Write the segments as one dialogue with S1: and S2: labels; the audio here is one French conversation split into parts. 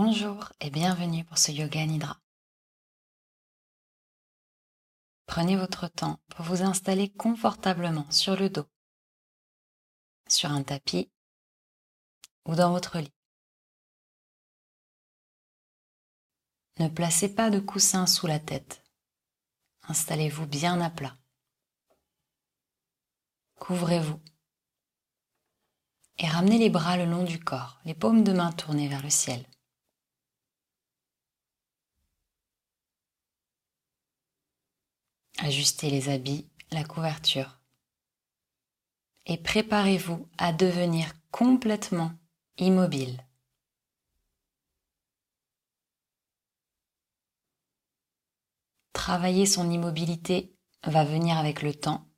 S1: Bonjour et bienvenue pour ce Yoga Nidra. Prenez votre temps pour vous installer confortablement sur le dos, sur un tapis ou dans votre lit. Ne placez pas de coussin sous la tête. Installez-vous bien à plat. Couvrez-vous et ramenez les bras le long du corps, les paumes de main tournées vers le ciel. Ajustez les habits, la couverture. Et préparez-vous à devenir complètement immobile. Travailler son immobilité va venir avec le temps.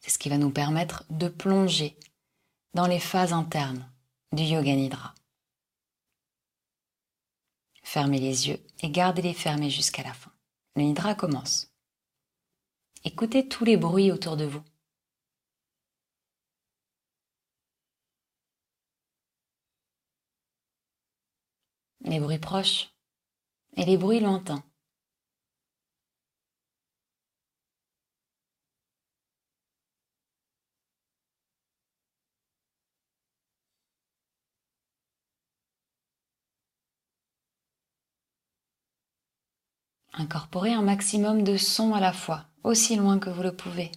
S1: C'est ce qui va nous permettre de plonger dans les phases internes du Yoga Nidra. Fermez les yeux et gardez-les fermés jusqu'à la fin. Le Nidra commence. Écoutez tous les bruits autour de vous. Les bruits proches et les bruits lointains. Incorporez un maximum de sons à la fois, aussi loin que vous le pouvez.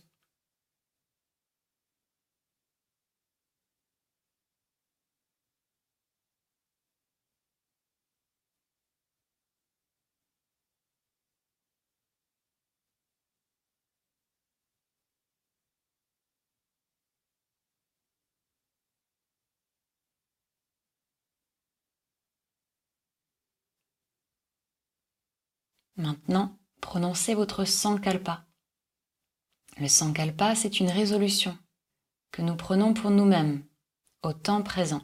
S1: Maintenant, prononcez votre sankalpa. Le sankalpa, c'est une résolution que nous prenons pour nous-mêmes au temps présent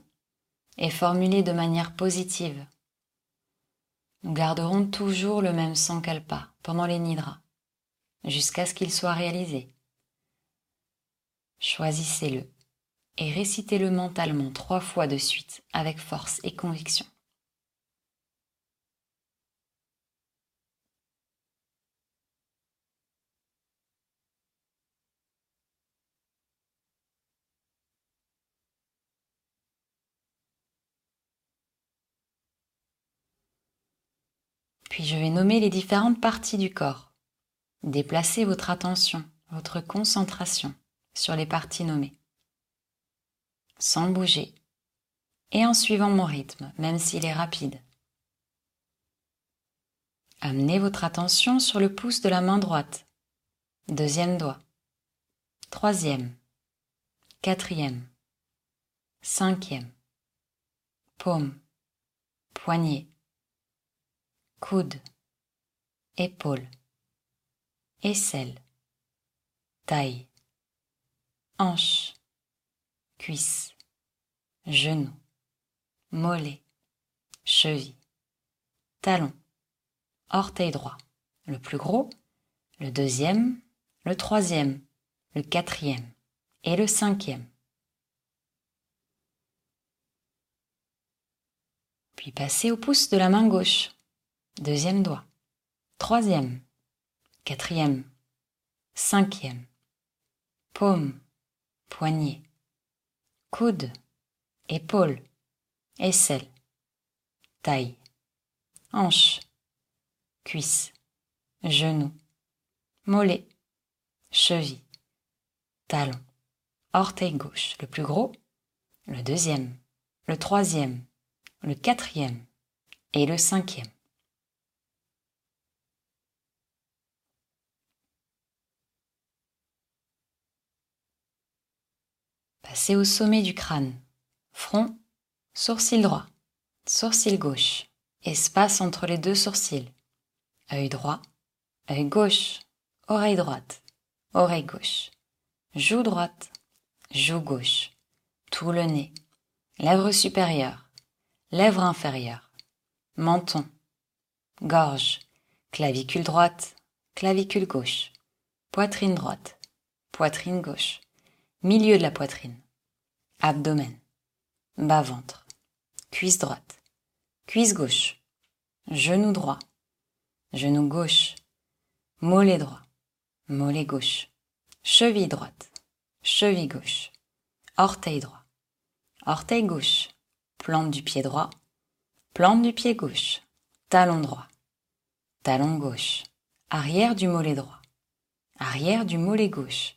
S1: et formulée de manière positive. Nous garderons toujours le même sankalpa pendant les nidras jusqu'à ce qu'il soit réalisé. Choisissez-le et récitez-le mentalement trois fois de suite avec force et conviction. Puis je vais nommer les différentes parties du corps. Déplacez votre attention, votre concentration sur les parties nommées. Sans bouger. Et en suivant mon rythme, même s'il est rapide. Amenez votre attention sur le pouce de la main droite, deuxième doigt, troisième, quatrième, cinquième, paume, poignet, coude, épaule, aisselle, taille, hanche, cuisse, genou, mollet, cheville, talon, orteil droit, le plus gros, le deuxième, le troisième, le quatrième et le cinquième. Puis passez au pouce de la main gauche deuxième doigt, troisième, quatrième, cinquième, paume, poignet, coude, épaule, aisselle, taille, hanche, cuisse, genou, mollet, cheville, talon, orteil gauche, le plus gros, le deuxième, le troisième, le quatrième. Et le cinquième. Passez au sommet du crâne. Front, sourcil droit, sourcil gauche, espace entre les deux sourcils. Œil droit, œil gauche, oreille droite, oreille gauche, joue droite, joue gauche, tout le nez, lèvre supérieure, lèvre inférieure, menton, gorge, clavicule droite, clavicule gauche, poitrine droite, poitrine gauche, milieu de la poitrine, abdomen, bas-ventre, cuisse droite, cuisse gauche, genou droit, genou gauche, mollet droit, mollet gauche, cheville droite, cheville gauche, orteil droit, orteil gauche, plante du pied droit, plante du pied gauche, talon droit, talon gauche, arrière du mollet droit, arrière du mollet gauche,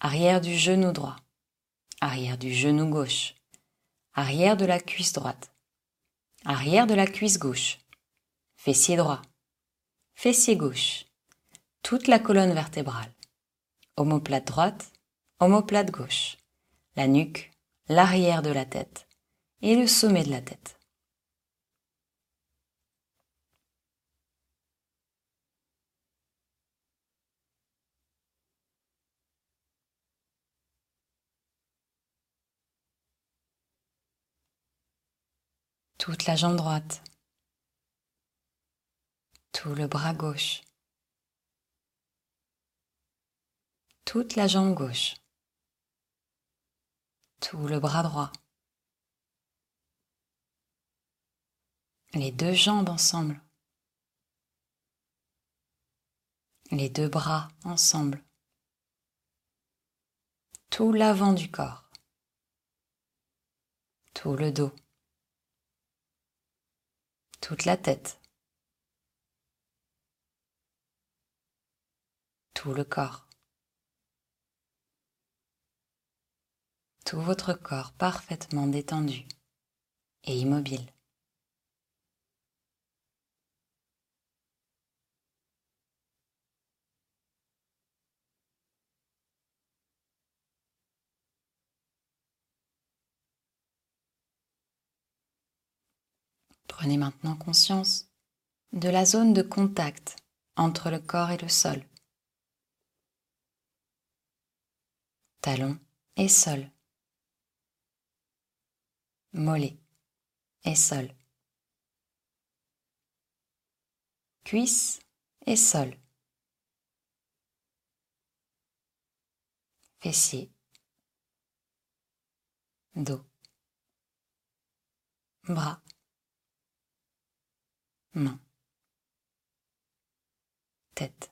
S1: arrière du genou droit, arrière du genou gauche, arrière de la cuisse droite, arrière de la cuisse gauche, fessier droit, fessier gauche, toute la colonne vertébrale, omoplate droite, omoplate gauche, la nuque, l'arrière de la tête et le sommet de la tête. Toute la jambe droite, tout le bras gauche, toute la jambe gauche, tout le bras droit, les deux jambes ensemble, les deux bras ensemble, tout l'avant du corps, tout le dos toute la tête, tout le corps, tout votre corps parfaitement détendu et immobile. Prenez maintenant conscience de la zone de contact entre le corps et le sol. Talon et sol. Mollet et sol. Cuisse et sol. Fessier. Dos. Bras main, tête.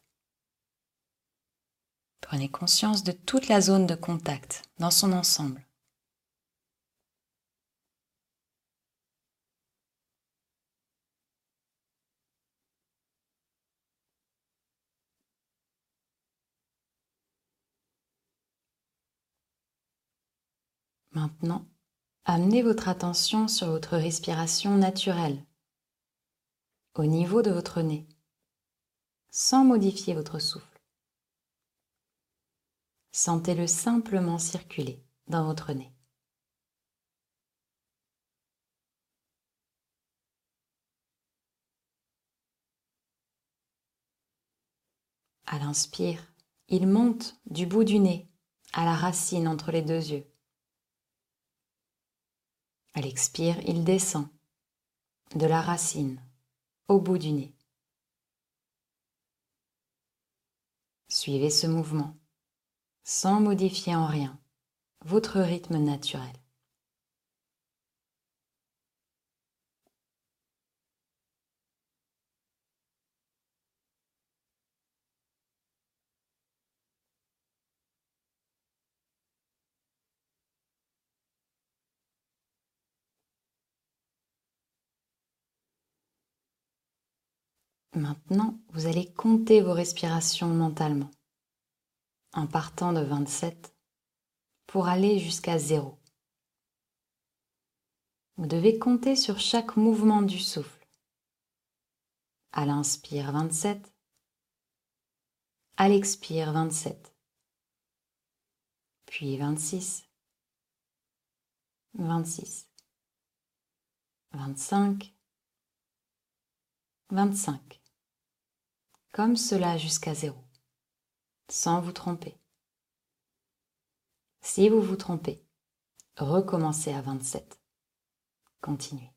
S1: Prenez conscience de toute la zone de contact dans son ensemble. Maintenant, amenez votre attention sur votre respiration naturelle au niveau de votre nez, sans modifier votre souffle. Sentez-le simplement circuler dans votre nez. À l'inspire, il monte du bout du nez à la racine entre les deux yeux. À l'expire, il descend de la racine au bout du nez. Suivez ce mouvement sans modifier en rien votre rythme naturel. Maintenant, vous allez compter vos respirations mentalement. En partant de 27 pour aller jusqu'à 0. Vous devez compter sur chaque mouvement du souffle. À l'inspire 27, à l'expire 27, puis 26, 26, 25, 25 comme cela jusqu'à zéro, sans vous tromper. Si vous vous trompez, recommencez à 27. Continuez.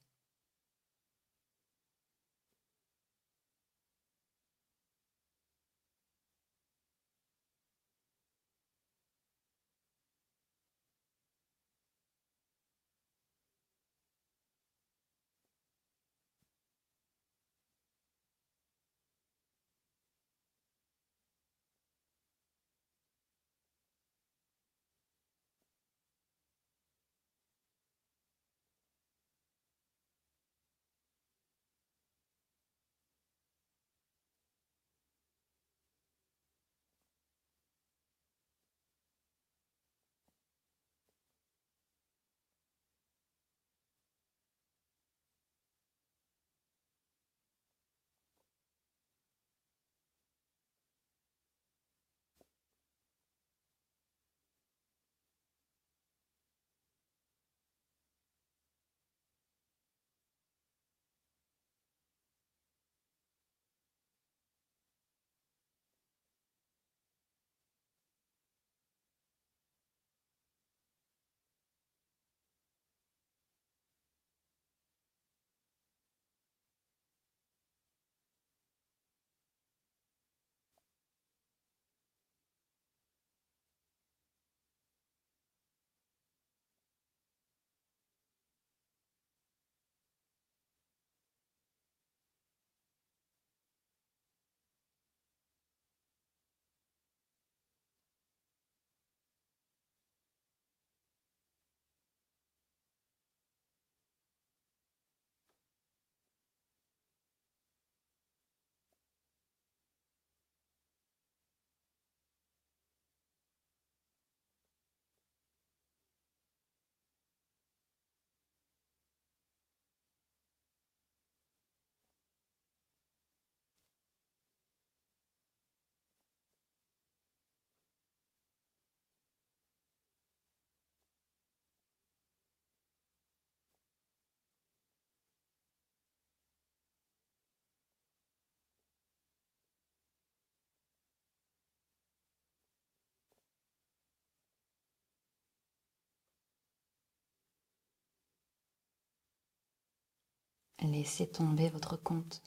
S1: Laissez tomber votre compte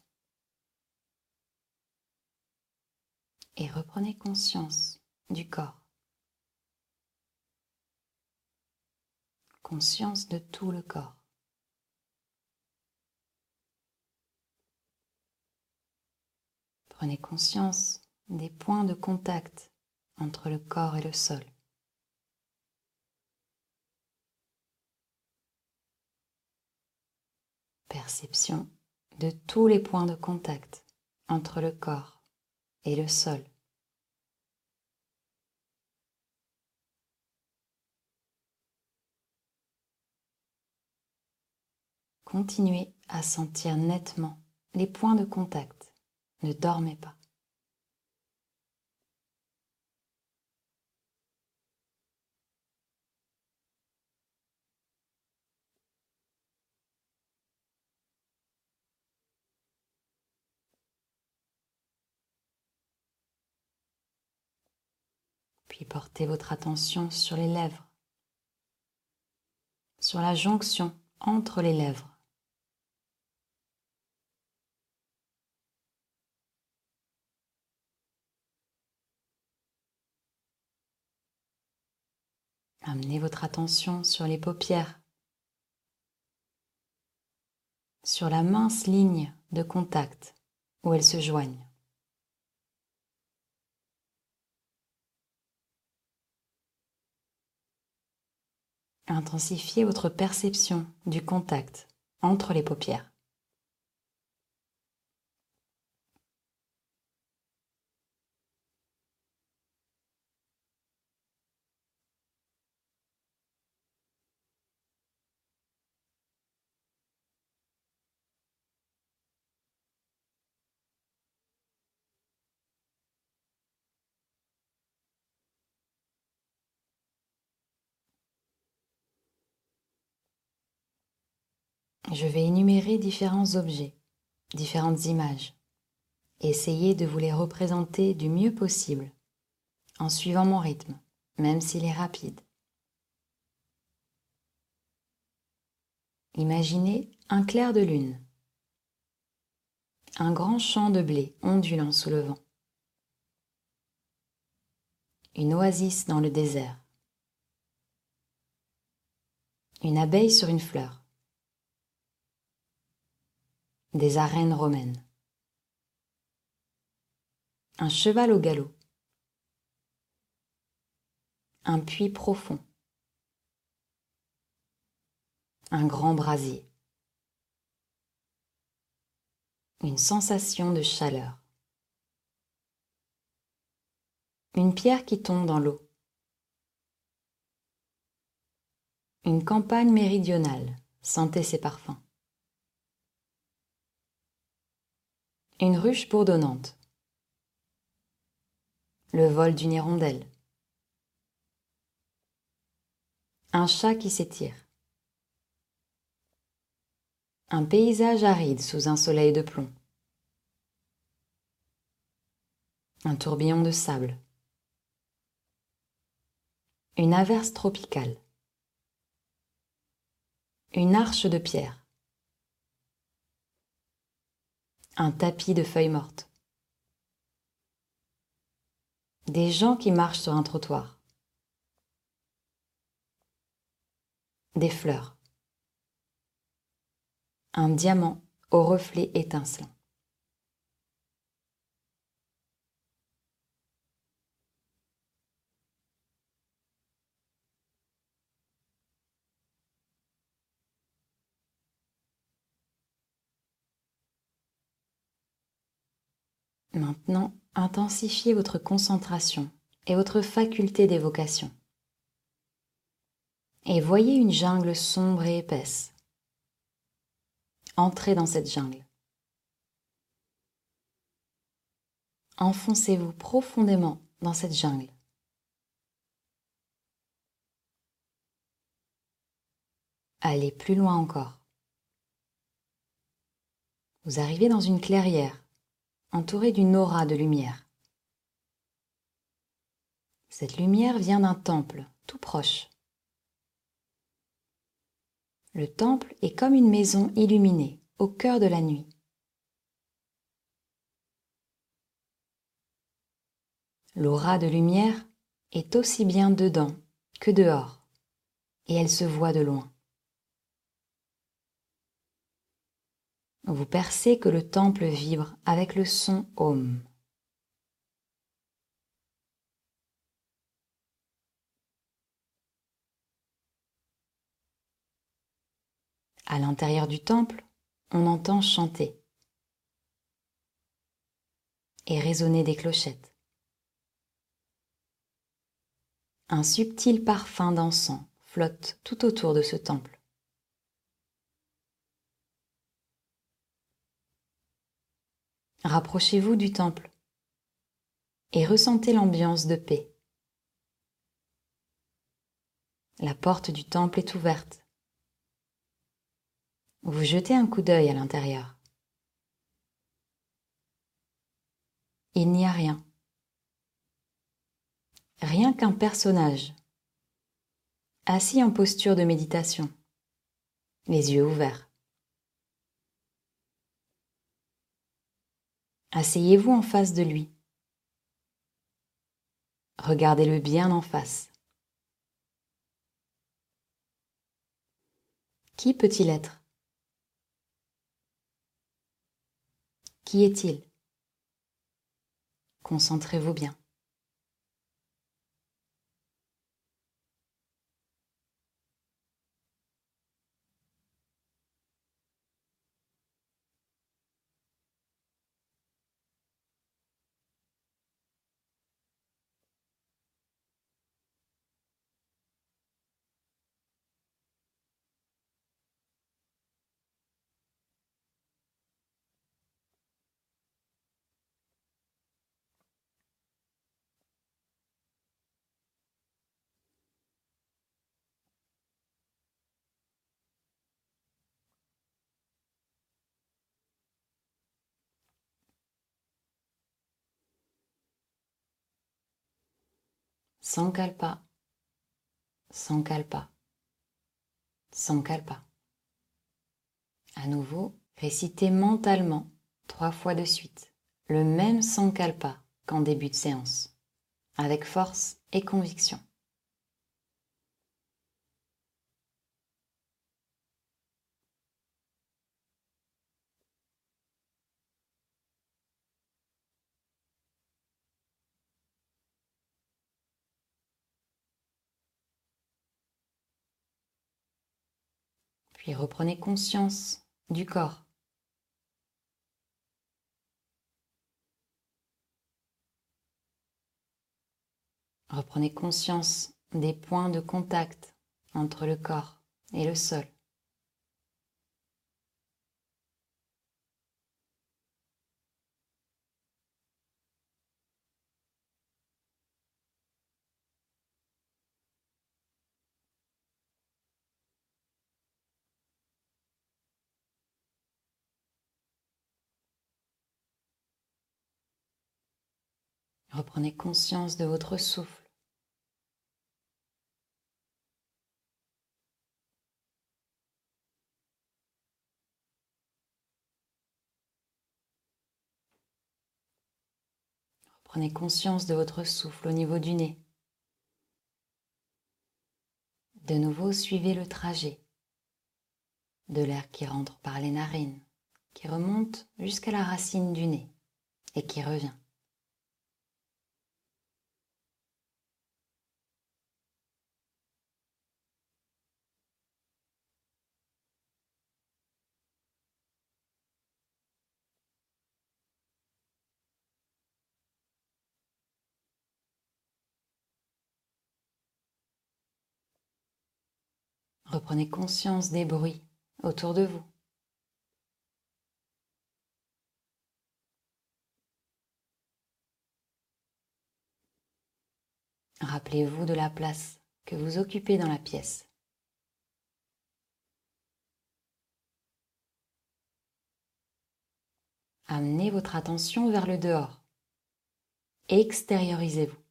S1: et reprenez conscience du corps. Conscience de tout le corps. Prenez conscience des points de contact entre le corps et le sol. Perception de tous les points de contact entre le corps et le sol. Continuez à sentir nettement les points de contact. Ne dormez pas. Portez votre attention sur les lèvres, sur la jonction entre les lèvres. Amenez votre attention sur les paupières, sur la mince ligne de contact où elles se joignent. Intensifiez votre perception du contact entre les paupières. Je vais énumérer différents objets, différentes images. Essayez de vous les représenter du mieux possible, en suivant mon rythme, même s'il est rapide. Imaginez un clair de lune, un grand champ de blé ondulant sous le vent, une oasis dans le désert, une abeille sur une fleur, des arènes romaines. Un cheval au galop. Un puits profond. Un grand brasier. Une sensation de chaleur. Une pierre qui tombe dans l'eau. Une campagne méridionale. Sentez ses parfums. Une ruche bourdonnante. Le vol d'une hirondelle. Un chat qui s'étire. Un paysage aride sous un soleil de plomb. Un tourbillon de sable. Une averse tropicale. Une arche de pierre. Un tapis de feuilles mortes. Des gens qui marchent sur un trottoir. Des fleurs. Un diamant au reflet étincelant. Maintenant, intensifiez votre concentration et votre faculté d'évocation. Et voyez une jungle sombre et épaisse. Entrez dans cette jungle. Enfoncez-vous profondément dans cette jungle. Allez plus loin encore. Vous arrivez dans une clairière entouré d'une aura de lumière. Cette lumière vient d'un temple tout proche. Le temple est comme une maison illuminée au cœur de la nuit. L'aura de lumière est aussi bien dedans que dehors, et elle se voit de loin. Vous percez que le temple vibre avec le son Om. À l'intérieur du temple, on entend chanter et résonner des clochettes. Un subtil parfum d'encens flotte tout autour de ce temple. Rapprochez-vous du temple et ressentez l'ambiance de paix. La porte du temple est ouverte vous jetez un coup d'œil à l'intérieur. Il n'y a rien. Rien qu'un personnage, assis en posture de méditation, les yeux ouverts. Asseyez-vous en face de lui. Regardez-le bien en face. Qui peut-il être? Qui est-il? Concentrez-vous bien. Sankalpa, Sankalpa, Sankalpa. À nouveau, récitez mentalement trois fois de suite le même Sankalpa qu'en début de séance, avec force et conviction. Puis reprenez conscience du corps. Reprenez conscience des points de contact entre le corps et le sol. Reprenez conscience de votre souffle. Reprenez conscience de votre souffle au niveau du nez. De nouveau, suivez le trajet de l'air qui rentre par les narines, qui remonte jusqu'à la racine du nez et qui revient. Reprenez conscience des bruits autour de vous. Rappelez-vous de la place que vous occupez dans la pièce. Amenez votre attention vers le dehors. Extériorisez-vous.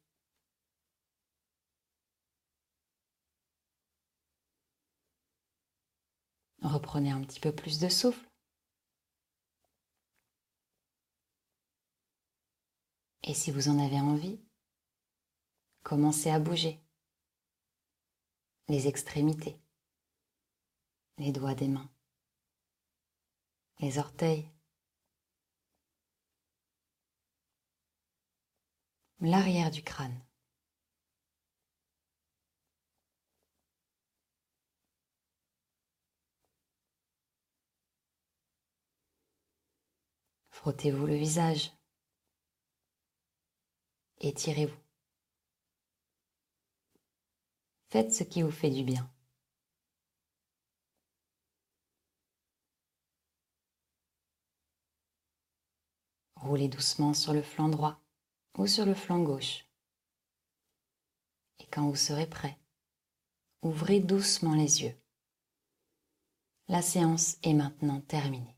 S1: Reprenez un petit peu plus de souffle. Et si vous en avez envie, commencez à bouger les extrémités, les doigts des mains, les orteils, l'arrière du crâne. Frottez-vous le visage. Étirez-vous. Faites ce qui vous fait du bien. Roulez doucement sur le flanc droit ou sur le flanc gauche. Et quand vous serez prêt, ouvrez doucement les yeux. La séance est maintenant terminée.